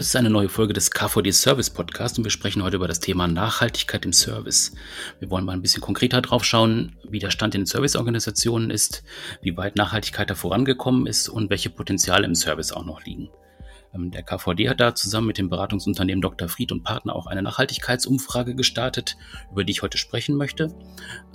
Das ist eine neue Folge des KVD Service Podcast und wir sprechen heute über das Thema Nachhaltigkeit im Service. Wir wollen mal ein bisschen konkreter drauf schauen, wie der Stand in den Serviceorganisationen ist, wie weit Nachhaltigkeit da vorangekommen ist und welche Potenziale im Service auch noch liegen. Ähm, der KVD hat da zusammen mit dem Beratungsunternehmen Dr. Fried und Partner auch eine Nachhaltigkeitsumfrage gestartet, über die ich heute sprechen möchte.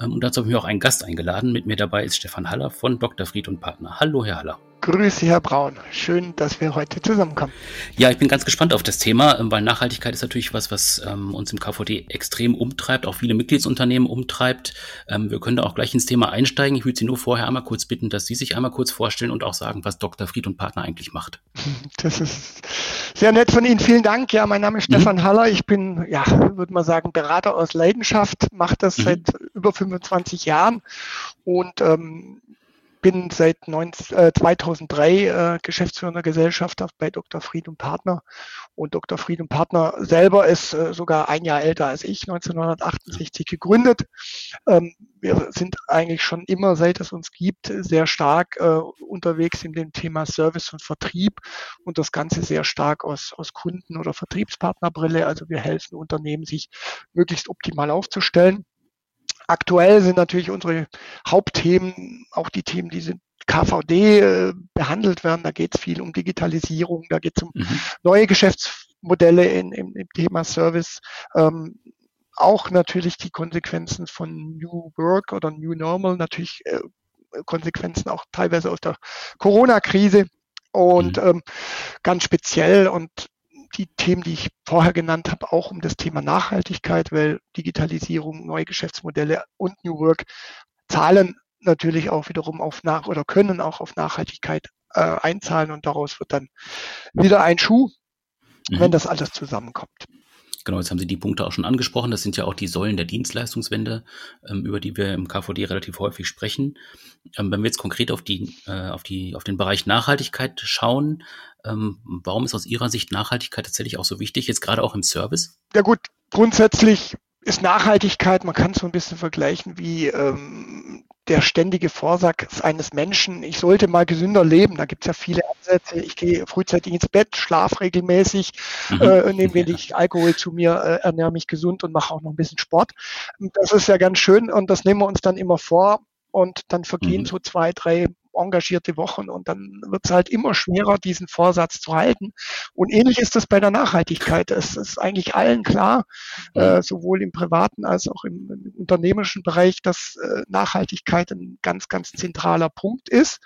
Ähm, und dazu habe ich mir auch einen Gast eingeladen. Mit mir dabei ist Stefan Haller von Dr. Fried und Partner. Hallo, Herr Haller. Grüße, Herr Braun. Schön, dass wir heute zusammenkommen. Ja, ich bin ganz gespannt auf das Thema, ähm, weil Nachhaltigkeit ist natürlich was, was ähm, uns im KVD extrem umtreibt, auch viele Mitgliedsunternehmen umtreibt. Ähm, wir können da auch gleich ins Thema einsteigen. Ich würde Sie nur vorher einmal kurz bitten, dass Sie sich einmal kurz vorstellen und auch sagen, was Dr. Fried und Partner eigentlich macht. Das ist sehr nett von Ihnen. Vielen Dank. Ja, mein Name ist mhm. Stefan Haller. Ich bin, ja, würde man sagen, Berater aus Leidenschaft, mache das mhm. seit über 25 Jahren und ähm, bin seit 19, äh, 2003 äh, geschäftsführender Gesellschafter bei Dr. Fried und Partner. Und Dr. Fried und Partner selber ist äh, sogar ein Jahr älter als ich, 1968 gegründet. Ähm, wir sind eigentlich schon immer, seit es uns gibt, sehr stark äh, unterwegs in dem Thema Service und Vertrieb und das Ganze sehr stark aus, aus Kunden- oder Vertriebspartnerbrille. Also wir helfen Unternehmen, sich möglichst optimal aufzustellen. Aktuell sind natürlich unsere Hauptthemen auch die Themen, die sind KVD äh, behandelt werden. Da geht es viel um Digitalisierung, da geht es um mhm. neue Geschäftsmodelle in, im, im Thema Service. Ähm, auch natürlich die Konsequenzen von New Work oder New Normal, natürlich äh, Konsequenzen auch teilweise aus der Corona-Krise und mhm. ähm, ganz speziell und die Themen, die ich vorher genannt habe, auch um das Thema Nachhaltigkeit, weil Digitalisierung, neue Geschäftsmodelle und New Work zahlen natürlich auch wiederum auf nach oder können auch auf Nachhaltigkeit äh, einzahlen und daraus wird dann wieder ein Schuh, mhm. wenn das alles zusammenkommt. Genau, jetzt haben Sie die Punkte auch schon angesprochen. Das sind ja auch die Säulen der Dienstleistungswende, ähm, über die wir im KVD relativ häufig sprechen. Ähm, wenn wir jetzt konkret auf die, äh, auf die, auf den Bereich Nachhaltigkeit schauen, ähm, warum ist aus Ihrer Sicht Nachhaltigkeit tatsächlich auch so wichtig, jetzt gerade auch im Service? Ja gut, grundsätzlich ist Nachhaltigkeit, man kann es so ein bisschen vergleichen wie ähm, der ständige Vorsatz eines Menschen, ich sollte mal gesünder leben. Da gibt es ja viele Ansätze. Ich gehe frühzeitig ins Bett, schlafe regelmäßig, mhm. äh, nehme wenig Alkohol zu mir, äh, ernähre mich gesund und mache auch noch ein bisschen Sport. Das ist ja ganz schön und das nehmen wir uns dann immer vor. Und dann vergehen mhm. so zwei, drei engagierte Wochen und dann wird es halt immer schwerer, diesen Vorsatz zu halten. Und ähnlich ist das bei der Nachhaltigkeit. Es ist eigentlich allen klar, äh, sowohl im privaten als auch im, im unternehmerischen Bereich, dass äh, Nachhaltigkeit ein ganz, ganz zentraler Punkt ist,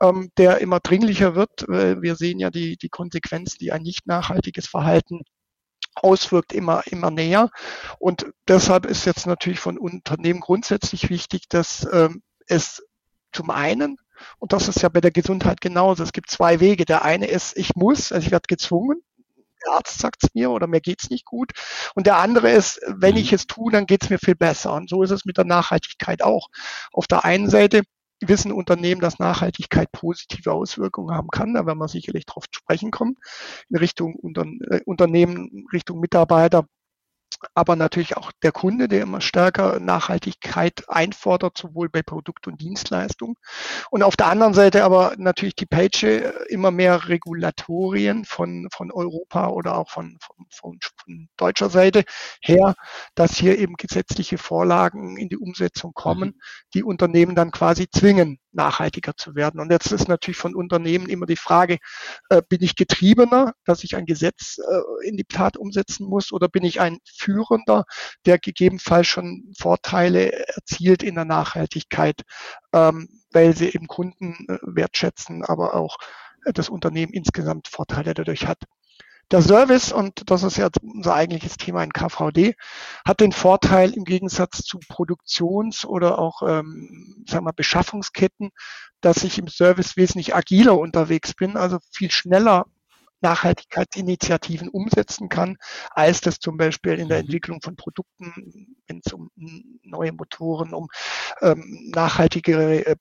ähm, der immer dringlicher wird. Wir sehen ja die, die Konsequenzen, die ein nicht nachhaltiges Verhalten auswirkt, immer, immer näher. Und deshalb ist jetzt natürlich von Unternehmen grundsätzlich wichtig, dass ähm, es zum einen und das ist ja bei der Gesundheit genauso. Es gibt zwei Wege. Der eine ist, ich muss, also ich werde gezwungen. Der Arzt sagt es mir oder mir geht's nicht gut. Und der andere ist, wenn mhm. ich es tue, dann geht's mir viel besser. Und so ist es mit der Nachhaltigkeit auch. Auf der einen Seite wissen Unternehmen, dass Nachhaltigkeit positive Auswirkungen haben kann. Da werden wir sicherlich drauf sprechen kommen. In Richtung Unter äh, Unternehmen, Richtung Mitarbeiter, aber natürlich auch der Kunde, der immer stärker Nachhaltigkeit einfordert, sowohl bei Produkt und Dienstleistung. Und auf der anderen Seite aber natürlich die Page äh, immer mehr Regulatorien von, von Europa oder auch von, von, von, von deutscher Seite her, dass hier eben gesetzliche Vorlagen in die Umsetzung kommen, mhm. die Unternehmen dann quasi zwingen, nachhaltiger zu werden. Und jetzt ist natürlich von Unternehmen immer die Frage, äh, bin ich getriebener, dass ich ein Gesetz äh, in die Tat umsetzen muss oder bin ich ein Führender, der gegebenenfalls schon Vorteile erzielt in der Nachhaltigkeit, ähm, weil sie eben Kunden äh, wertschätzen, aber auch äh, das Unternehmen insgesamt Vorteile dadurch hat. Der Service, und das ist ja unser eigentliches Thema in KVD, hat den Vorteil im Gegensatz zu Produktions- oder auch ähm, sagen wir, Beschaffungsketten, dass ich im Service wesentlich agiler unterwegs bin, also viel schneller Nachhaltigkeitsinitiativen umsetzen kann, als das zum Beispiel in der mhm. Entwicklung von Produkten, wenn es um neue Motoren, um ähm, nachhaltigere äh,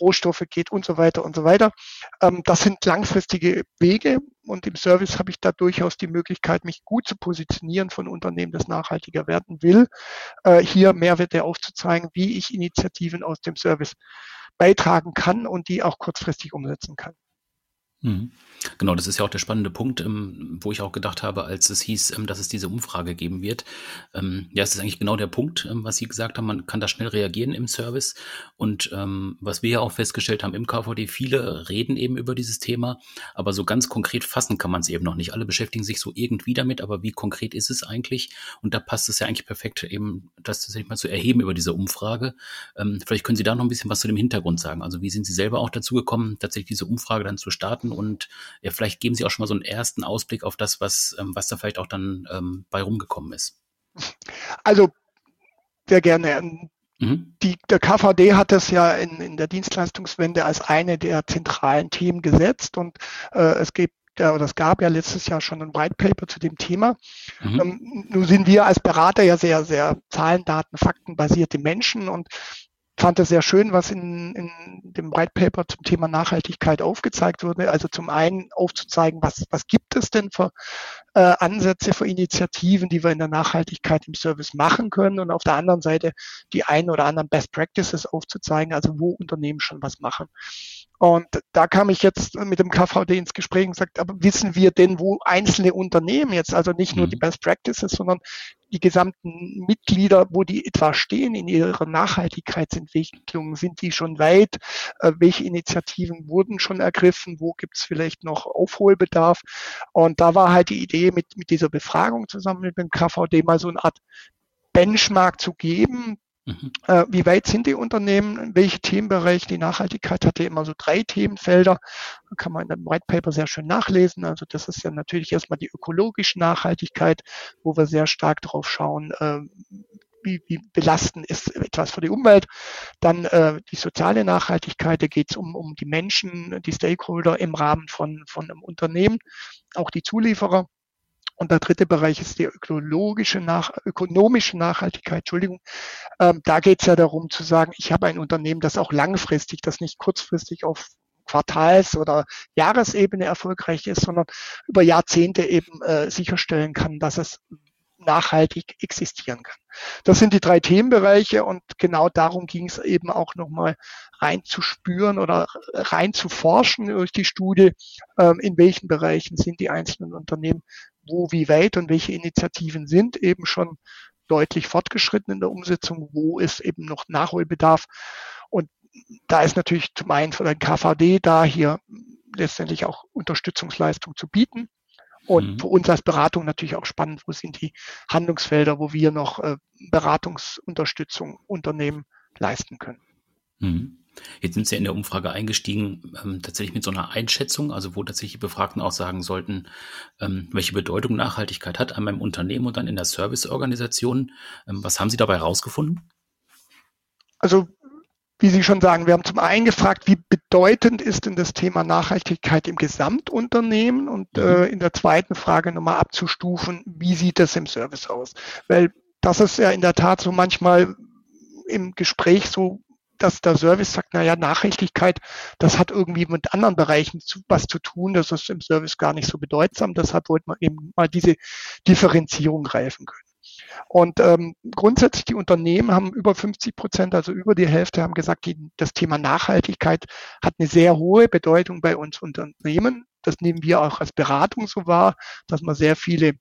Rohstoffe geht und so weiter und so weiter. Ähm, das sind langfristige Wege und im Service habe ich da durchaus die Möglichkeit, mich gut zu positionieren von Unternehmen, das nachhaltiger werden will, äh, hier Mehrwerte aufzuzeigen, wie ich Initiativen aus dem Service beitragen kann und die auch kurzfristig umsetzen kann. Mhm. Genau, das ist ja auch der spannende Punkt, ähm, wo ich auch gedacht habe, als es hieß, ähm, dass es diese Umfrage geben wird. Ähm, ja, es ist eigentlich genau der Punkt, was Sie gesagt haben, man kann da schnell reagieren im Service. Und was wir ja auch festgestellt haben im KVD, viele reden eben über dieses Thema, aber so ganz konkret fassen kann man es eben noch nicht. Alle beschäftigen sich so irgendwie damit, aber wie konkret ist es eigentlich? Und da passt es ja eigentlich perfekt, eben das tatsächlich mal zu erheben über diese Umfrage. Vielleicht können Sie da noch ein bisschen was zu dem Hintergrund sagen. Also wie sind Sie selber auch dazu gekommen, tatsächlich diese Umfrage dann zu starten und ja, vielleicht geben Sie auch schon mal so einen ersten Ausblick auf das, was, ähm, was da vielleicht auch dann ähm, bei rumgekommen ist. Also sehr gerne. Mhm. Die, der KVD hat das ja in, in der Dienstleistungswende als eine der zentralen Themen gesetzt und äh, es gibt ja, oder es gab ja letztes Jahr schon ein White Paper zu dem Thema. Mhm. Ähm, nun sind wir als Berater ja sehr, sehr Zahlen, Daten, Fakten basierte Menschen und fand es sehr schön, was in, in dem White Paper zum Thema Nachhaltigkeit aufgezeigt wurde. Also zum einen aufzuzeigen, was, was gibt es denn für äh, Ansätze, für Initiativen, die wir in der Nachhaltigkeit im Service machen können und auf der anderen Seite die ein oder anderen Best Practices aufzuzeigen, also wo Unternehmen schon was machen. Und da kam ich jetzt mit dem KVD ins Gespräch und gesagt, aber wissen wir denn, wo einzelne Unternehmen jetzt, also nicht nur die mhm. Best Practices, sondern die gesamten Mitglieder, wo die etwa stehen in ihrer Nachhaltigkeitsentwicklung, sind die schon weit? Äh, welche Initiativen wurden schon ergriffen? Wo gibt es vielleicht noch Aufholbedarf? Und da war halt die Idee, mit, mit dieser Befragung zusammen mit dem KVD mal so eine Art Benchmark zu geben, Mhm. Äh, wie weit sind die Unternehmen? Welche Themenbereiche? Die Nachhaltigkeit hatte immer so drei Themenfelder. Da kann man in dem White Paper sehr schön nachlesen. Also das ist ja natürlich erstmal die ökologische Nachhaltigkeit, wo wir sehr stark drauf schauen, äh, wie, wie belastend ist etwas für die Umwelt. Dann äh, die soziale Nachhaltigkeit, da geht es um, um die Menschen, die Stakeholder im Rahmen von, von einem Unternehmen, auch die Zulieferer. Und der dritte Bereich ist die ökologische nach, ökonomische Nachhaltigkeit. Entschuldigung. Ähm, da geht es ja darum zu sagen, ich habe ein Unternehmen, das auch langfristig, das nicht kurzfristig auf Quartals- oder Jahresebene erfolgreich ist, sondern über Jahrzehnte eben äh, sicherstellen kann, dass es nachhaltig existieren kann. Das sind die drei Themenbereiche und genau darum ging es eben auch nochmal reinzuspüren oder reinzuforschen durch die Studie, ähm, in welchen Bereichen sind die einzelnen Unternehmen wo, wie weit und welche Initiativen sind eben schon deutlich fortgeschritten in der Umsetzung, wo ist eben noch Nachholbedarf. Und da ist natürlich zum einen für den KVD da hier letztendlich auch Unterstützungsleistung zu bieten. Und mhm. für uns als Beratung natürlich auch spannend, wo sind die Handlungsfelder, wo wir noch äh, Beratungsunterstützung Unternehmen leisten können. Mhm. Jetzt sind Sie in der Umfrage eingestiegen, ähm, tatsächlich mit so einer Einschätzung, also wo tatsächlich die Befragten auch sagen sollten, ähm, welche Bedeutung Nachhaltigkeit hat an meinem Unternehmen und dann in der Serviceorganisation. Ähm, was haben Sie dabei herausgefunden? Also, wie Sie schon sagen, wir haben zum einen gefragt, wie bedeutend ist denn das Thema Nachhaltigkeit im Gesamtunternehmen und mhm. äh, in der zweiten Frage nochmal abzustufen, wie sieht das im Service aus? Weil das ist ja in der Tat so manchmal im Gespräch so dass der Service sagt, naja, Nachrichtigkeit, das hat irgendwie mit anderen Bereichen zu, was zu tun, das ist im Service gar nicht so bedeutsam. Deshalb wollte man eben mal diese Differenzierung greifen können. Und ähm, grundsätzlich die Unternehmen haben über 50 Prozent, also über die Hälfte, haben gesagt, die, das Thema Nachhaltigkeit hat eine sehr hohe Bedeutung bei uns Unternehmen. Das nehmen wir auch als Beratung so wahr, dass man sehr viele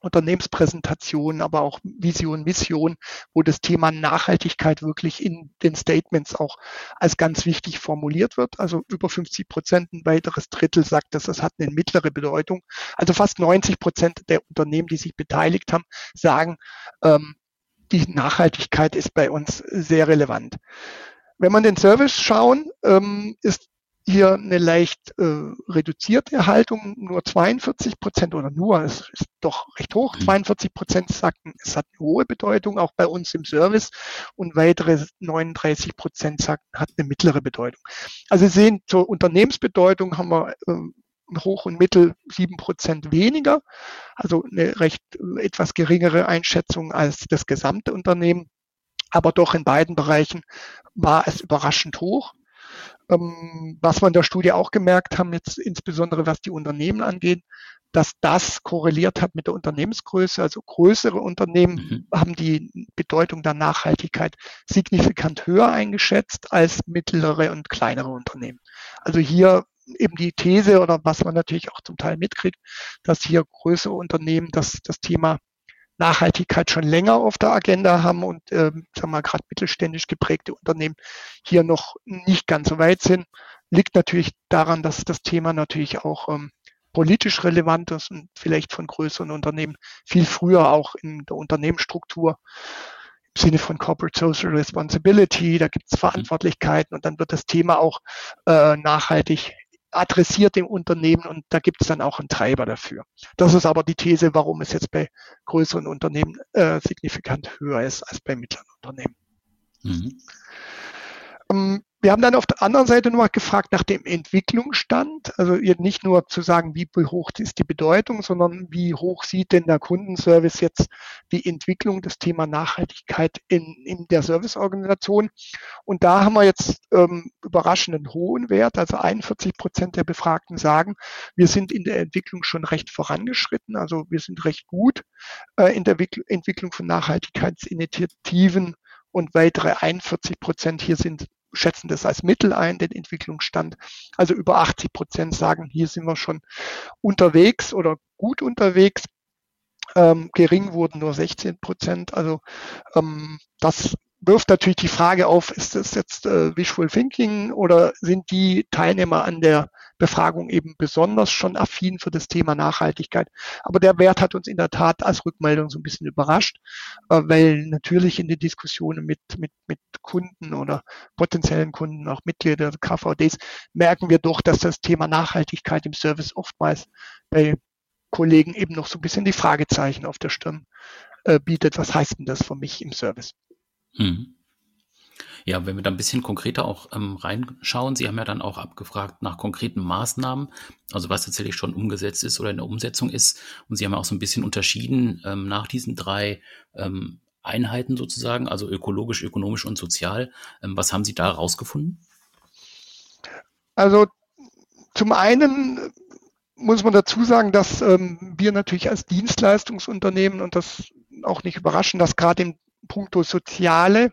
Unternehmenspräsentationen, aber auch Vision, Mission, wo das Thema Nachhaltigkeit wirklich in den Statements auch als ganz wichtig formuliert wird. Also über 50 Prozent, ein weiteres Drittel sagt, dass das hat eine mittlere Bedeutung. Also fast 90 Prozent der Unternehmen, die sich beteiligt haben, sagen, ähm, die Nachhaltigkeit ist bei uns sehr relevant. Wenn man den Service schauen, ähm, ist hier eine leicht äh, reduzierte Haltung, nur 42 Prozent oder nur, es ist doch recht hoch, 42 mhm. Prozent sagten, es hat eine hohe Bedeutung, auch bei uns im Service und weitere 39 Prozent sagten, hat eine mittlere Bedeutung. Also Sie sehen, zur Unternehmensbedeutung haben wir äh, hoch und mittel sieben Prozent weniger, also eine recht äh, etwas geringere Einschätzung als das gesamte Unternehmen. Aber doch in beiden Bereichen war es überraschend hoch. Ähm, was wir in der Studie auch gemerkt haben, jetzt insbesondere was die Unternehmen angeht, dass das korreliert hat mit der Unternehmensgröße. Also größere Unternehmen mhm. haben die Bedeutung der Nachhaltigkeit signifikant höher eingeschätzt als mittlere und kleinere Unternehmen. Also hier eben die These oder was man natürlich auch zum Teil mitkriegt, dass hier größere Unternehmen das, das Thema Nachhaltigkeit schon länger auf der Agenda haben und ähm, sagen wir gerade mittelständisch geprägte Unternehmen hier noch nicht ganz so weit sind. Liegt natürlich daran, dass das Thema natürlich auch ähm, politisch relevant ist und vielleicht von größeren Unternehmen viel früher auch in der Unternehmensstruktur im Sinne von Corporate Social Responsibility, da gibt es Verantwortlichkeiten und dann wird das Thema auch äh, nachhaltig adressiert im Unternehmen und da gibt es dann auch einen Treiber dafür. Das ist aber die These, warum es jetzt bei größeren Unternehmen äh, signifikant höher ist als bei mittleren Unternehmen. Mhm. Ähm, wir haben dann auf der anderen Seite noch gefragt nach dem Entwicklungsstand. Also nicht nur zu sagen, wie hoch ist die Bedeutung, sondern wie hoch sieht denn der Kundenservice jetzt die Entwicklung des Thema Nachhaltigkeit in, in der Serviceorganisation. Und da haben wir jetzt ähm, überraschenden hohen Wert. Also 41 Prozent der Befragten sagen, wir sind in der Entwicklung schon recht vorangeschritten. Also wir sind recht gut äh, in der Entwicklung von Nachhaltigkeitsinitiativen und weitere 41 Prozent hier sind schätzen das als Mittel ein, den Entwicklungsstand. Also über 80 Prozent sagen, hier sind wir schon unterwegs oder gut unterwegs. Ähm, gering wurden nur 16 Prozent. Also ähm, das wirft natürlich die Frage auf, ist das jetzt äh, Visual Thinking oder sind die Teilnehmer an der Befragung eben besonders schon affin für das Thema Nachhaltigkeit? Aber der Wert hat uns in der Tat als Rückmeldung so ein bisschen überrascht, äh, weil natürlich in den Diskussionen mit, mit, mit Kunden oder potenziellen Kunden, auch Mitglieder der KVDs, merken wir doch, dass das Thema Nachhaltigkeit im Service oftmals bei Kollegen eben noch so ein bisschen die Fragezeichen auf der Stirn äh, bietet. Was heißt denn das für mich im Service? Hm. Ja, wenn wir da ein bisschen konkreter auch ähm, reinschauen, Sie haben ja dann auch abgefragt nach konkreten Maßnahmen, also was tatsächlich schon umgesetzt ist oder in der Umsetzung ist. Und Sie haben ja auch so ein bisschen unterschieden ähm, nach diesen drei ähm, Einheiten sozusagen, also ökologisch, ökonomisch und sozial. Ähm, was haben Sie da rausgefunden? Also zum einen muss man dazu sagen, dass ähm, wir natürlich als Dienstleistungsunternehmen und das auch nicht überraschen, dass gerade im puncto soziale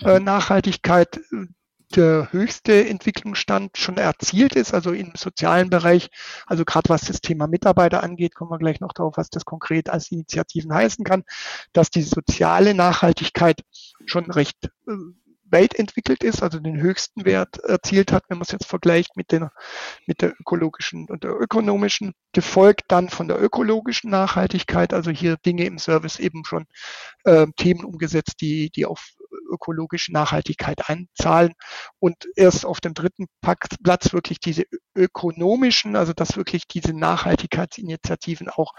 äh, mhm. Nachhaltigkeit äh, der höchste Entwicklungsstand schon erzielt ist, also im sozialen Bereich, also gerade was das Thema Mitarbeiter angeht, kommen wir gleich noch darauf, was das konkret als Initiativen heißen kann, dass die soziale Nachhaltigkeit schon recht äh, weit entwickelt ist, also den höchsten Wert erzielt hat, wenn man es jetzt vergleicht mit, den, mit der ökologischen und der ökonomischen, gefolgt dann von der ökologischen Nachhaltigkeit, also hier Dinge im Service eben schon äh, Themen umgesetzt, die, die auf ökologische Nachhaltigkeit einzahlen und erst auf dem dritten Platz wirklich diese ökonomischen, also dass wirklich diese Nachhaltigkeitsinitiativen auch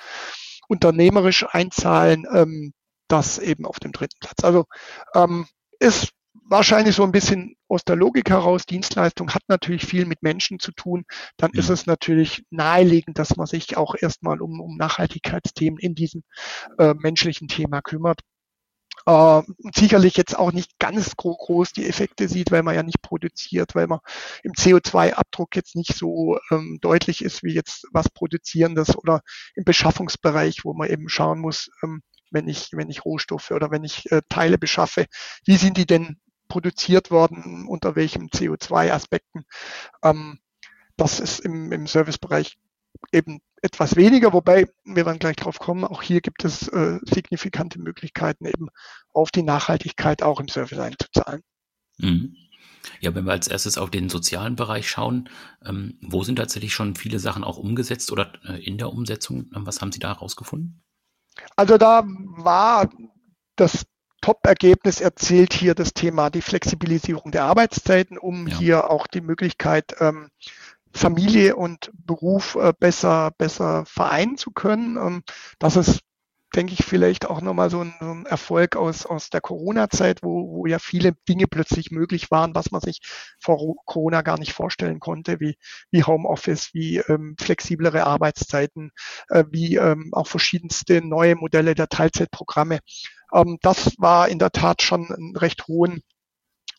unternehmerisch einzahlen, ähm, das eben auf dem dritten Platz. Also ähm, ist wahrscheinlich so ein bisschen aus der Logik heraus, Dienstleistung hat natürlich viel mit Menschen zu tun, dann ist es natürlich naheliegend, dass man sich auch erstmal um, um Nachhaltigkeitsthemen in diesem äh, menschlichen Thema kümmert. Äh, sicherlich jetzt auch nicht ganz groß die Effekte sieht, weil man ja nicht produziert, weil man im CO2-Abdruck jetzt nicht so ähm, deutlich ist wie jetzt was Produzierendes oder im Beschaffungsbereich, wo man eben schauen muss, ähm, wenn ich, wenn ich Rohstoffe oder wenn ich äh, Teile beschaffe, wie sind die denn produziert worden, unter welchen CO2-Aspekten. Ähm, das ist im, im Servicebereich eben etwas weniger, wobei wir dann gleich drauf kommen, auch hier gibt es äh, signifikante Möglichkeiten, eben auf die Nachhaltigkeit auch im Service einzuzahlen. Mhm. Ja, wenn wir als erstes auf den sozialen Bereich schauen, ähm, wo sind tatsächlich schon viele Sachen auch umgesetzt oder äh, in der Umsetzung? Was haben Sie da herausgefunden? Also da war das Top-Ergebnis erzielt hier das Thema die Flexibilisierung der Arbeitszeiten, um ja. hier auch die Möglichkeit, ähm, Familie und Beruf äh, besser, besser vereinen zu können. Ähm, das ist, denke ich, vielleicht auch nochmal so ein, so ein Erfolg aus, aus der Corona-Zeit, wo, wo ja viele Dinge plötzlich möglich waren, was man sich vor Corona gar nicht vorstellen konnte, wie, wie Homeoffice, wie ähm, flexiblere Arbeitszeiten, äh, wie ähm, auch verschiedenste neue Modelle der Teilzeitprogramme. Ähm, das war in der Tat schon einen recht hohen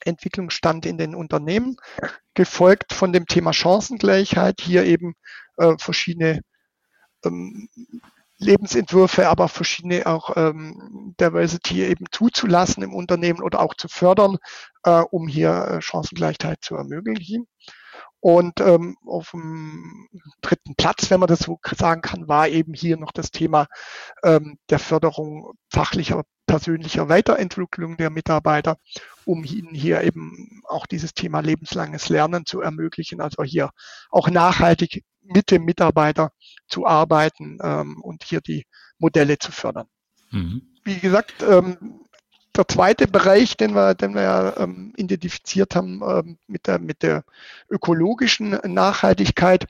Entwicklungsstand in den Unternehmen, gefolgt von dem Thema Chancengleichheit, hier eben äh, verschiedene ähm, Lebensentwürfe, aber verschiedene auch ähm, Diversity eben zuzulassen im Unternehmen oder auch zu fördern, äh, um hier äh, Chancengleichheit zu ermöglichen. Und ähm, auf dem dritten Platz, wenn man das so sagen kann, war eben hier noch das Thema ähm, der Förderung fachlicher, persönlicher Weiterentwicklung der Mitarbeiter, um ihnen hier eben auch dieses Thema lebenslanges Lernen zu ermöglichen. Also hier auch nachhaltig mit dem Mitarbeiter zu arbeiten ähm, und hier die Modelle zu fördern. Mhm. Wie gesagt, ähm, der zweite Bereich, den wir, den wir ja, ähm, identifiziert haben ähm, mit, der, mit der ökologischen Nachhaltigkeit,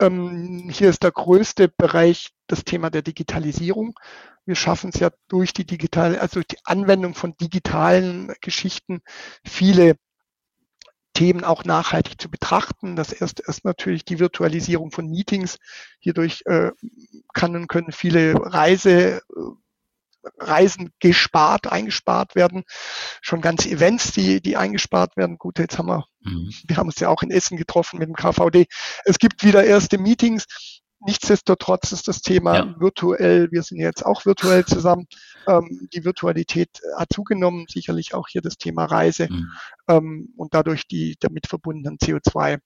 ähm, hier ist der größte Bereich das Thema der Digitalisierung. Wir schaffen es ja durch die digitale, also die Anwendung von digitalen Geschichten, viele Themen auch nachhaltig zu betrachten. Das erste ist natürlich die Virtualisierung von Meetings. Hierdurch äh, kann und können viele Reise, äh, Reisen gespart, eingespart werden. Schon ganze Events, die, die eingespart werden. Gut, jetzt haben wir, mhm. wir haben uns ja auch in Essen getroffen mit dem KVD. Es gibt wieder erste Meetings. Nichtsdestotrotz ist das Thema ja. virtuell, wir sind jetzt auch virtuell zusammen, ähm, die Virtualität hat zugenommen, sicherlich auch hier das Thema Reise mhm. ähm, und dadurch die damit verbundenen CO2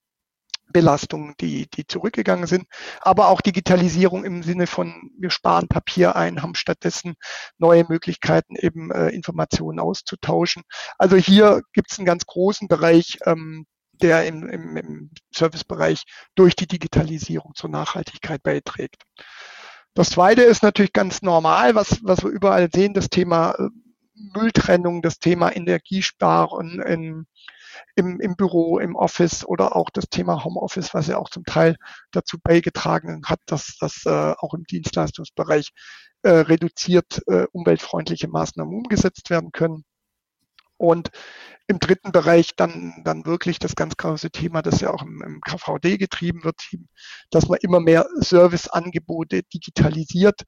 Belastungen, die, die zurückgegangen sind, aber auch Digitalisierung im Sinne von, wir sparen Papier ein, haben stattdessen neue Möglichkeiten, eben äh, Informationen auszutauschen. Also hier gibt es einen ganz großen Bereich, ähm, der im, im, im Servicebereich durch die Digitalisierung zur Nachhaltigkeit beiträgt. Das zweite ist natürlich ganz normal, was, was wir überall sehen, das Thema äh, Mülltrennung, das Thema Energiesparen in, im, im Büro, im Office oder auch das Thema Homeoffice, was ja auch zum Teil dazu beigetragen hat, dass das äh, auch im Dienstleistungsbereich äh, reduziert äh, umweltfreundliche Maßnahmen umgesetzt werden können. Und im dritten Bereich dann, dann wirklich das ganz große Thema, das ja auch im, im KVD getrieben wird, dass man immer mehr Serviceangebote digitalisiert.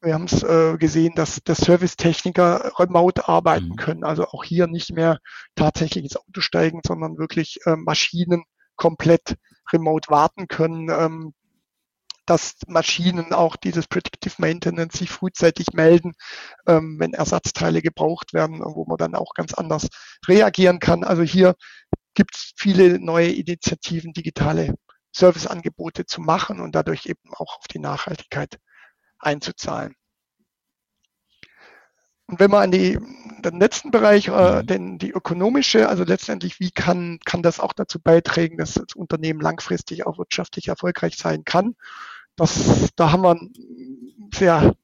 Wir haben es äh, gesehen, dass, dass Servicetechniker remote arbeiten mhm. können, also auch hier nicht mehr tatsächlich ins Auto steigen, sondern wirklich äh, Maschinen komplett remote warten können. Ähm, dass Maschinen auch dieses Predictive Maintenance sich frühzeitig melden, ähm, wenn Ersatzteile gebraucht werden, wo man dann auch ganz anders reagieren kann. Also hier gibt es viele neue Initiativen, digitale Serviceangebote zu machen und dadurch eben auch auf die Nachhaltigkeit einzuzahlen. Und wenn man an die, den letzten Bereich, äh, mhm. den, die ökonomische, also letztendlich, wie kann, kann das auch dazu beitragen, dass das Unternehmen langfristig auch wirtschaftlich erfolgreich sein kann? Das, da haben wir einen sehr,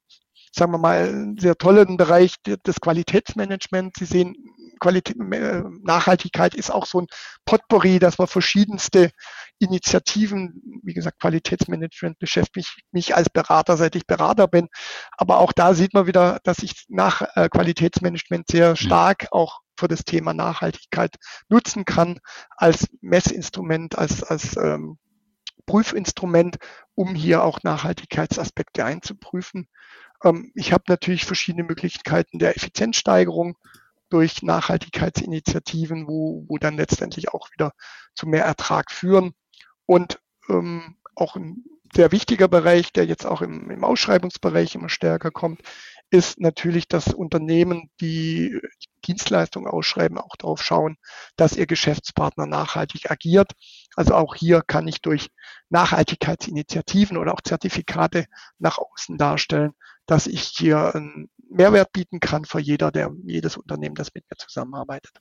sagen wir mal, einen sehr tollen Bereich des Qualitätsmanagements. Sie sehen, Qualität, äh, Nachhaltigkeit ist auch so ein Potpourri, dass wir verschiedenste Initiativen, wie gesagt, Qualitätsmanagement beschäftigt mich als Berater, seit ich Berater bin. Aber auch da sieht man wieder, dass ich nach äh, Qualitätsmanagement sehr mhm. stark auch für das Thema Nachhaltigkeit nutzen kann als Messinstrument, als, als ähm, Prüfinstrument, um hier auch Nachhaltigkeitsaspekte einzuprüfen. Ähm, ich habe natürlich verschiedene Möglichkeiten der Effizienzsteigerung durch Nachhaltigkeitsinitiativen, wo, wo dann letztendlich auch wieder zu mehr Ertrag führen. Und ähm, auch ein sehr wichtiger Bereich, der jetzt auch im, im Ausschreibungsbereich immer stärker kommt, ist natürlich, dass Unternehmen, die Dienstleistungen ausschreiben, auch darauf schauen, dass ihr Geschäftspartner nachhaltig agiert. Also auch hier kann ich durch Nachhaltigkeitsinitiativen oder auch Zertifikate nach außen darstellen, dass ich hier einen Mehrwert bieten kann für jeder, der jedes Unternehmen, das mit mir zusammenarbeitet.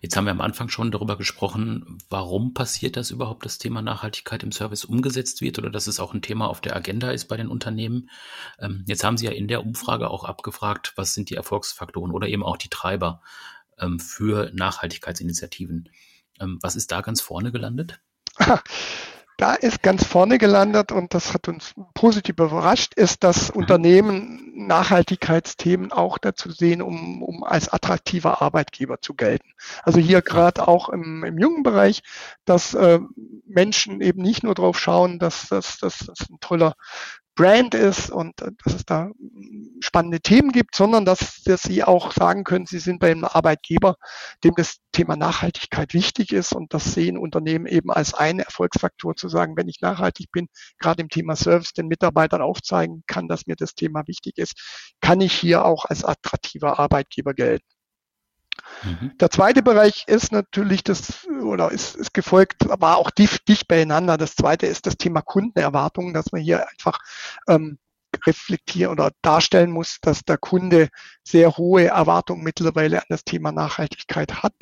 Jetzt haben wir am Anfang schon darüber gesprochen, warum passiert das überhaupt, das Thema Nachhaltigkeit im Service umgesetzt wird oder dass es auch ein Thema auf der Agenda ist bei den Unternehmen. Ähm, jetzt haben Sie ja in der Umfrage auch abgefragt, was sind die Erfolgsfaktoren oder eben auch die Treiber ähm, für Nachhaltigkeitsinitiativen. Ähm, was ist da ganz vorne gelandet? Da ist ganz vorne gelandet und das hat uns positiv überrascht, ist, dass mhm. Unternehmen Nachhaltigkeitsthemen auch dazu sehen, um, um als attraktiver Arbeitgeber zu gelten. Also hier gerade auch im, im jungen Bereich, dass äh, Menschen eben nicht nur darauf schauen, dass das dass, ein toller Brand ist und äh, dass es da spannende Themen gibt, sondern dass, dass Sie auch sagen können, Sie sind bei einem Arbeitgeber, dem das Thema Nachhaltigkeit wichtig ist und das sehen Unternehmen eben als einen Erfolgsfaktor zu sagen, wenn ich nachhaltig bin, gerade im Thema Service den Mitarbeitern aufzeigen kann, dass mir das Thema wichtig ist, kann ich hier auch als attraktiver Arbeitgeber gelten. Mhm. Der zweite Bereich ist natürlich das, oder ist, ist gefolgt, aber auch dicht, dicht beieinander. Das zweite ist das Thema Kundenerwartungen, dass man hier einfach ähm, reflektieren oder darstellen muss, dass der Kunde sehr hohe Erwartungen mittlerweile an das Thema Nachhaltigkeit hat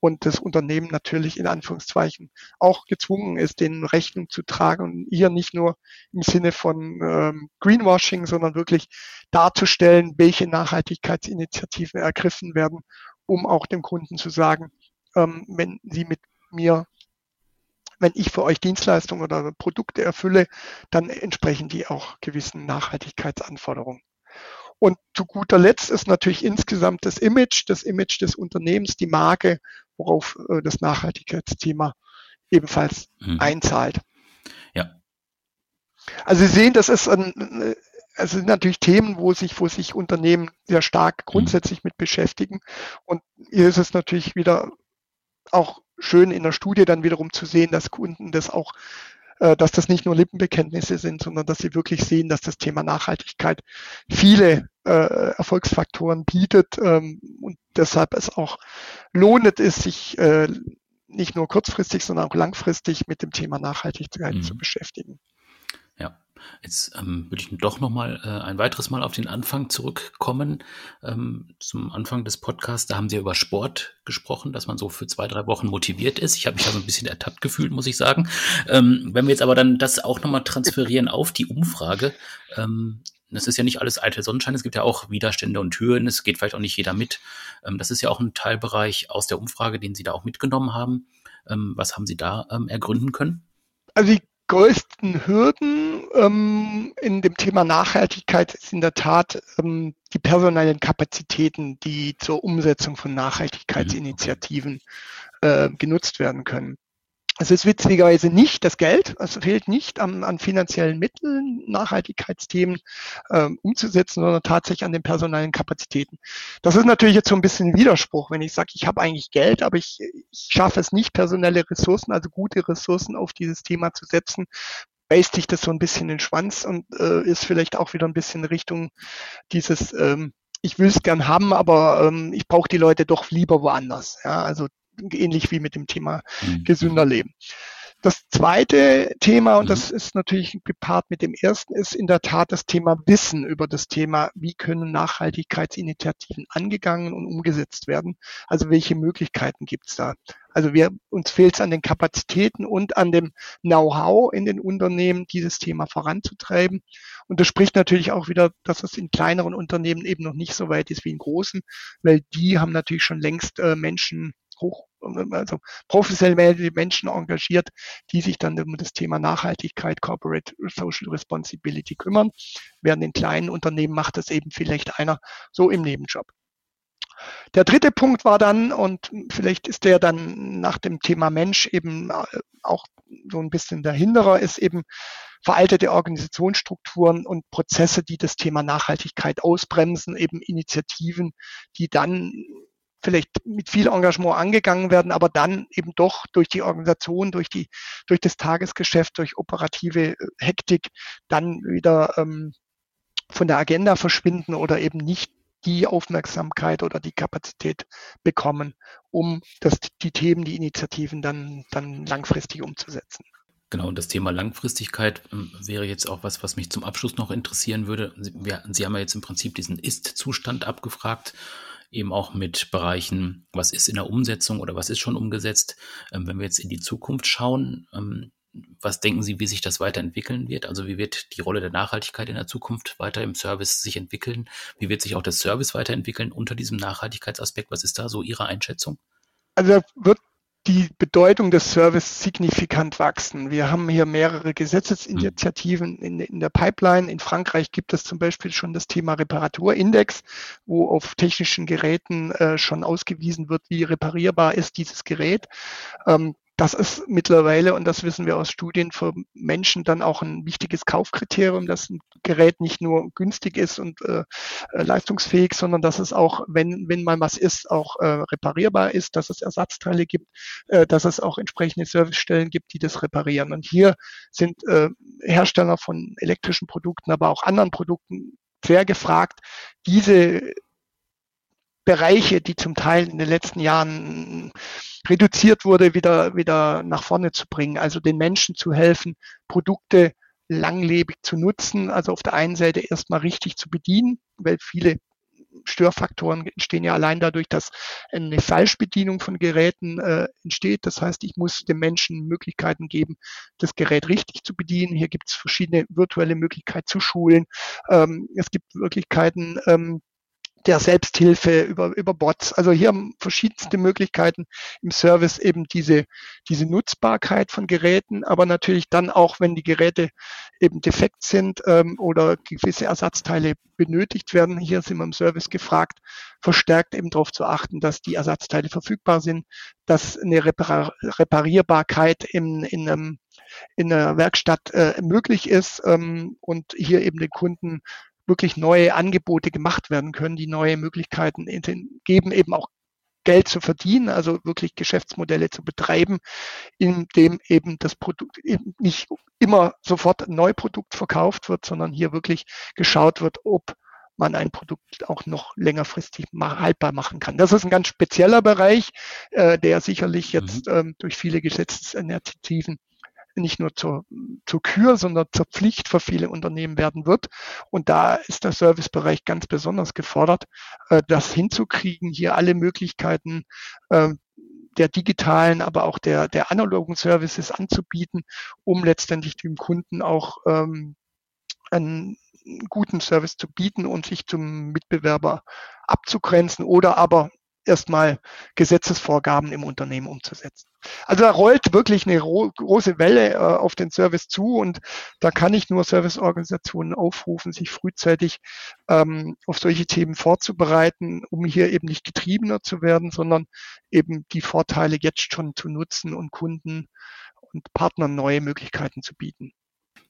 und das Unternehmen natürlich in Anführungszeichen auch gezwungen ist, den Rechnung zu tragen und hier nicht nur im Sinne von ähm, Greenwashing, sondern wirklich darzustellen, welche Nachhaltigkeitsinitiativen ergriffen werden, um auch dem Kunden zu sagen, ähm, wenn Sie mit mir, wenn ich für euch Dienstleistungen oder Produkte erfülle, dann entsprechen die auch gewissen Nachhaltigkeitsanforderungen. Und zu guter Letzt ist natürlich insgesamt das Image, das Image des Unternehmens, die Marke, worauf äh, das Nachhaltigkeitsthema ebenfalls mhm. einzahlt. Ja. Also Sie sehen, das ist ein, äh, es sind natürlich Themen, wo sich, wo sich Unternehmen sehr stark mhm. grundsätzlich mit beschäftigen. Und hier ist es natürlich wieder auch schön in der Studie dann wiederum zu sehen, dass Kunden das auch, äh, dass das nicht nur Lippenbekenntnisse sind, sondern dass sie wirklich sehen, dass das Thema Nachhaltigkeit viele äh, Erfolgsfaktoren bietet ähm, und deshalb es auch lohnend ist, sich äh, nicht nur kurzfristig, sondern auch langfristig mit dem Thema Nachhaltigkeit mhm. zu beschäftigen. Jetzt ähm, würde ich doch noch mal äh, ein weiteres Mal auf den Anfang zurückkommen. Ähm, zum Anfang des Podcasts, da haben Sie über Sport gesprochen, dass man so für zwei, drei Wochen motiviert ist. Ich habe mich da so ein bisschen ertappt gefühlt, muss ich sagen. Ähm, wenn wir jetzt aber dann das auch noch mal transferieren auf die Umfrage, ähm, das ist ja nicht alles alte Sonnenschein, es gibt ja auch Widerstände und Türen, es geht vielleicht auch nicht jeder mit. Ähm, das ist ja auch ein Teilbereich aus der Umfrage, den Sie da auch mitgenommen haben. Ähm, was haben Sie da ähm, ergründen können? Also die größten Hürden ähm, in dem Thema Nachhaltigkeit ist in der Tat ähm, die personellen Kapazitäten, die zur Umsetzung von Nachhaltigkeitsinitiativen äh, genutzt werden können. Es ist witzigerweise nicht das Geld, es fehlt nicht an, an finanziellen Mitteln, Nachhaltigkeitsthemen ähm, umzusetzen, sondern tatsächlich an den personellen Kapazitäten. Das ist natürlich jetzt so ein bisschen ein Widerspruch, wenn ich sage, ich habe eigentlich Geld, aber ich, ich schaffe es nicht, personelle Ressourcen, also gute Ressourcen auf dieses Thema zu setzen, beißt sich das so ein bisschen in den Schwanz und äh, ist vielleicht auch wieder ein bisschen Richtung dieses ähm, ich will es gern haben, aber ähm, ich brauche die Leute doch lieber woanders. Ja, also ähnlich wie mit dem Thema mhm. gesünder Leben. Das zweite Thema, und das mhm. ist natürlich gepaart mit dem ersten, ist in der Tat das Thema Wissen über das Thema, wie können Nachhaltigkeitsinitiativen angegangen und umgesetzt werden. Also welche Möglichkeiten gibt es da? Also wir, uns fehlt es an den Kapazitäten und an dem Know-how in den Unternehmen, dieses Thema voranzutreiben. Und das spricht natürlich auch wieder, dass es in kleineren Unternehmen eben noch nicht so weit ist wie in großen, weil die haben natürlich schon längst äh, Menschen hoch, also professionelle Menschen engagiert, die sich dann um das Thema Nachhaltigkeit, Corporate Social Responsibility kümmern. Während in kleinen Unternehmen macht das eben vielleicht einer so im Nebenjob. Der dritte Punkt war dann, und vielleicht ist der dann nach dem Thema Mensch eben äh, auch so ein bisschen dahinterer, ist eben veraltete Organisationsstrukturen und Prozesse, die das Thema Nachhaltigkeit ausbremsen, eben Initiativen, die dann vielleicht mit viel Engagement angegangen werden, aber dann eben doch durch die Organisation, durch die, durch das Tagesgeschäft, durch operative äh, Hektik dann wieder ähm, von der Agenda verschwinden oder eben nicht die Aufmerksamkeit oder die Kapazität bekommen, um das, die Themen, die Initiativen dann, dann langfristig umzusetzen. Genau, und das Thema Langfristigkeit ähm, wäre jetzt auch was, was mich zum Abschluss noch interessieren würde. Sie, wir, Sie haben ja jetzt im Prinzip diesen Ist-Zustand abgefragt eben auch mit Bereichen, was ist in der Umsetzung oder was ist schon umgesetzt. Ähm, wenn wir jetzt in die Zukunft schauen, ähm, was denken Sie, wie sich das weiterentwickeln wird? Also wie wird die Rolle der Nachhaltigkeit in der Zukunft weiter im Service sich entwickeln? Wie wird sich auch der Service weiterentwickeln unter diesem Nachhaltigkeitsaspekt? Was ist da so Ihre Einschätzung? Also wird die Bedeutung des Service signifikant wachsen. Wir haben hier mehrere Gesetzesinitiativen in, in, der Pipeline. In Frankreich gibt es zum Beispiel schon das Thema Reparaturindex, wo auf technischen Geräten äh, schon ausgewiesen wird, wie reparierbar ist dieses Gerät. Ähm, das ist mittlerweile, und das wissen wir aus Studien, für Menschen dann auch ein wichtiges Kaufkriterium, dass ein Gerät nicht nur günstig ist und äh, äh, leistungsfähig, sondern dass es auch, wenn, wenn mal was ist, auch äh, reparierbar ist, dass es Ersatzteile gibt, äh, dass es auch entsprechende Servicestellen gibt, die das reparieren. Und hier sind äh, Hersteller von elektrischen Produkten, aber auch anderen Produkten sehr gefragt, diese Bereiche, die zum Teil in den letzten Jahren reduziert wurde, wieder, wieder nach vorne zu bringen. Also den Menschen zu helfen, Produkte langlebig zu nutzen. Also auf der einen Seite erstmal richtig zu bedienen, weil viele Störfaktoren entstehen ja allein dadurch, dass eine Falschbedienung von Geräten äh, entsteht. Das heißt, ich muss dem Menschen Möglichkeiten geben, das Gerät richtig zu bedienen. Hier gibt es verschiedene virtuelle Möglichkeiten zu schulen. Ähm, es gibt Möglichkeiten, ähm, der Selbsthilfe, über, über Bots. Also hier haben verschiedenste Möglichkeiten im Service eben diese, diese Nutzbarkeit von Geräten, aber natürlich dann auch, wenn die Geräte eben defekt sind ähm, oder gewisse Ersatzteile benötigt werden. Hier sind wir im Service gefragt, verstärkt eben darauf zu achten, dass die Ersatzteile verfügbar sind, dass eine Repar Reparierbarkeit in, in einem in der Werkstatt äh, möglich ist ähm, und hier eben den Kunden wirklich neue Angebote gemacht werden können, die neue Möglichkeiten geben, eben auch Geld zu verdienen, also wirklich Geschäftsmodelle zu betreiben, in dem eben das Produkt eben nicht immer sofort ein Neuprodukt verkauft wird, sondern hier wirklich geschaut wird, ob man ein Produkt auch noch längerfristig haltbar machen kann. Das ist ein ganz spezieller Bereich, äh, der sicherlich jetzt mhm. ähm, durch viele Gesetzesinitiativen nicht nur zur, zur Kür, sondern zur Pflicht für viele Unternehmen werden wird. Und da ist der Servicebereich ganz besonders gefordert, äh, das hinzukriegen, hier alle Möglichkeiten äh, der digitalen, aber auch der, der analogen Services anzubieten, um letztendlich dem Kunden auch ähm, einen guten Service zu bieten und sich zum Mitbewerber abzugrenzen oder aber erstmal Gesetzesvorgaben im Unternehmen umzusetzen. Also da rollt wirklich eine große Welle äh, auf den Service zu und da kann ich nur Serviceorganisationen aufrufen, sich frühzeitig ähm, auf solche Themen vorzubereiten, um hier eben nicht getriebener zu werden, sondern eben die Vorteile jetzt schon zu nutzen und Kunden und Partnern neue Möglichkeiten zu bieten.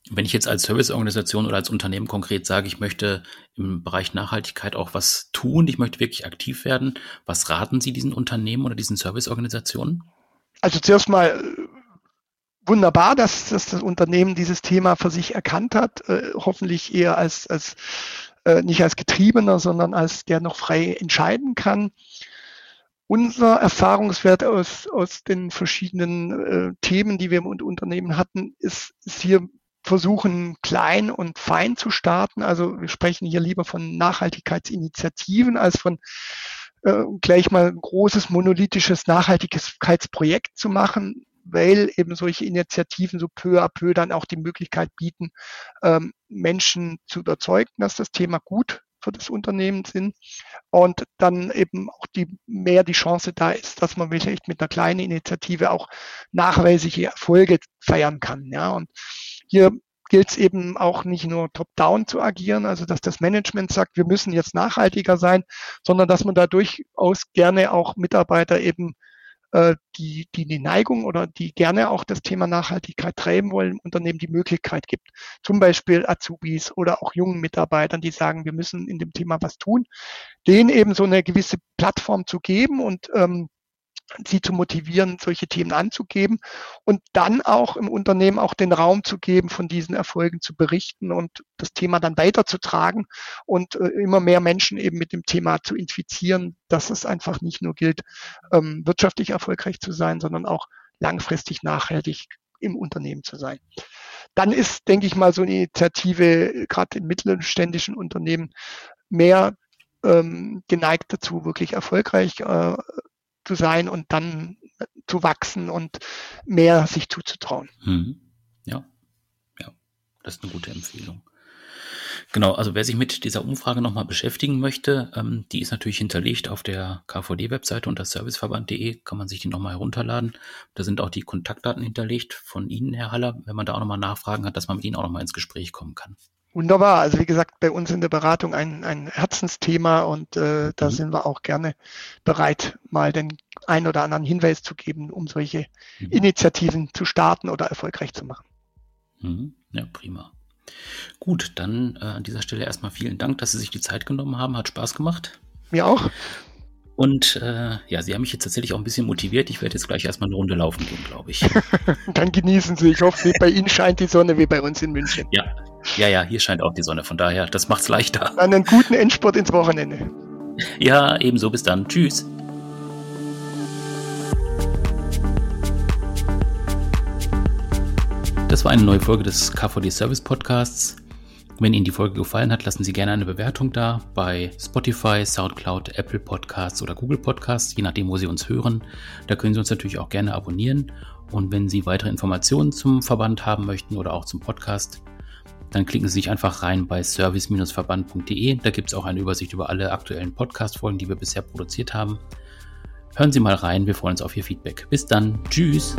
Wenn ich jetzt als Serviceorganisation oder als Unternehmen konkret sage, ich möchte im Bereich Nachhaltigkeit auch was tun, ich möchte wirklich aktiv werden, was raten Sie diesen Unternehmen oder diesen Serviceorganisationen? Also zuerst mal äh, wunderbar, dass, dass das Unternehmen dieses Thema für sich erkannt hat, äh, hoffentlich eher als, als äh, nicht als Getriebener, sondern als der noch frei entscheiden kann. Unser Erfahrungswert aus, aus den verschiedenen äh, Themen, die wir im Unternehmen hatten, ist, ist hier versuchen, klein und fein zu starten. Also wir sprechen hier lieber von Nachhaltigkeitsinitiativen als von äh, gleich mal ein großes monolithisches Nachhaltigkeitsprojekt zu machen, weil eben solche Initiativen so peu à peu dann auch die Möglichkeit bieten, ähm, Menschen zu überzeugen, dass das Thema gut für das Unternehmen sind und dann eben auch die mehr die Chance da ist, dass man vielleicht mit einer kleinen Initiative auch nachweisliche Erfolge feiern kann. Ja, und hier gilt es eben auch nicht nur top-down zu agieren, also dass das Management sagt, wir müssen jetzt nachhaltiger sein, sondern dass man da durchaus gerne auch Mitarbeiter eben äh, die, die die Neigung oder die gerne auch das Thema Nachhaltigkeit treiben wollen, Unternehmen die Möglichkeit gibt. Zum Beispiel Azubis oder auch jungen Mitarbeitern, die sagen, wir müssen in dem Thema was tun, denen eben so eine gewisse Plattform zu geben und ähm, sie zu motivieren, solche Themen anzugeben und dann auch im Unternehmen auch den Raum zu geben, von diesen Erfolgen zu berichten und das Thema dann weiterzutragen und äh, immer mehr Menschen eben mit dem Thema zu infizieren, dass es einfach nicht nur gilt, ähm, wirtschaftlich erfolgreich zu sein, sondern auch langfristig nachhaltig im Unternehmen zu sein. Dann ist, denke ich mal, so eine Initiative gerade in mittelständischen Unternehmen mehr ähm, geneigt dazu, wirklich erfolgreich äh, zu sein und dann zu wachsen und mehr sich zuzutrauen. Mhm. Ja, ja, das ist eine gute Empfehlung. Genau, also wer sich mit dieser Umfrage nochmal beschäftigen möchte, ähm, die ist natürlich hinterlegt auf der KVD-Webseite unter serviceverband.de, kann man sich die nochmal herunterladen. Da sind auch die Kontaktdaten hinterlegt von Ihnen, Herr Haller, wenn man da auch nochmal Nachfragen hat, dass man mit Ihnen auch nochmal ins Gespräch kommen kann. Wunderbar. Also wie gesagt, bei uns in der Beratung ein, ein Herzensthema und äh, da mhm. sind wir auch gerne bereit, mal den einen oder anderen Hinweis zu geben, um solche mhm. Initiativen zu starten oder erfolgreich zu machen. Mhm. Ja, prima. Gut, dann äh, an dieser Stelle erstmal vielen Dank, dass Sie sich die Zeit genommen haben. Hat Spaß gemacht. Mir auch. Und äh, ja, Sie haben mich jetzt tatsächlich auch ein bisschen motiviert. Ich werde jetzt gleich erstmal eine Runde laufen gehen, glaube ich. Dann genießen Sie. Ich hoffe, bei Ihnen scheint die Sonne wie bei uns in München. Ja, ja, ja, hier scheint auch die Sonne. Von daher, das macht es leichter. Dann einen guten Endsport ins Wochenende. Ja, ebenso. Bis dann. Tschüss. Das war eine neue Folge des KVD Service Podcasts. Wenn Ihnen die Folge gefallen hat, lassen Sie gerne eine Bewertung da bei Spotify, SoundCloud, Apple Podcasts oder Google Podcasts, je nachdem, wo Sie uns hören. Da können Sie uns natürlich auch gerne abonnieren. Und wenn Sie weitere Informationen zum Verband haben möchten oder auch zum Podcast, dann klicken Sie sich einfach rein bei service-verband.de. Da gibt es auch eine Übersicht über alle aktuellen Podcast-Folgen, die wir bisher produziert haben. Hören Sie mal rein, wir freuen uns auf Ihr Feedback. Bis dann, tschüss.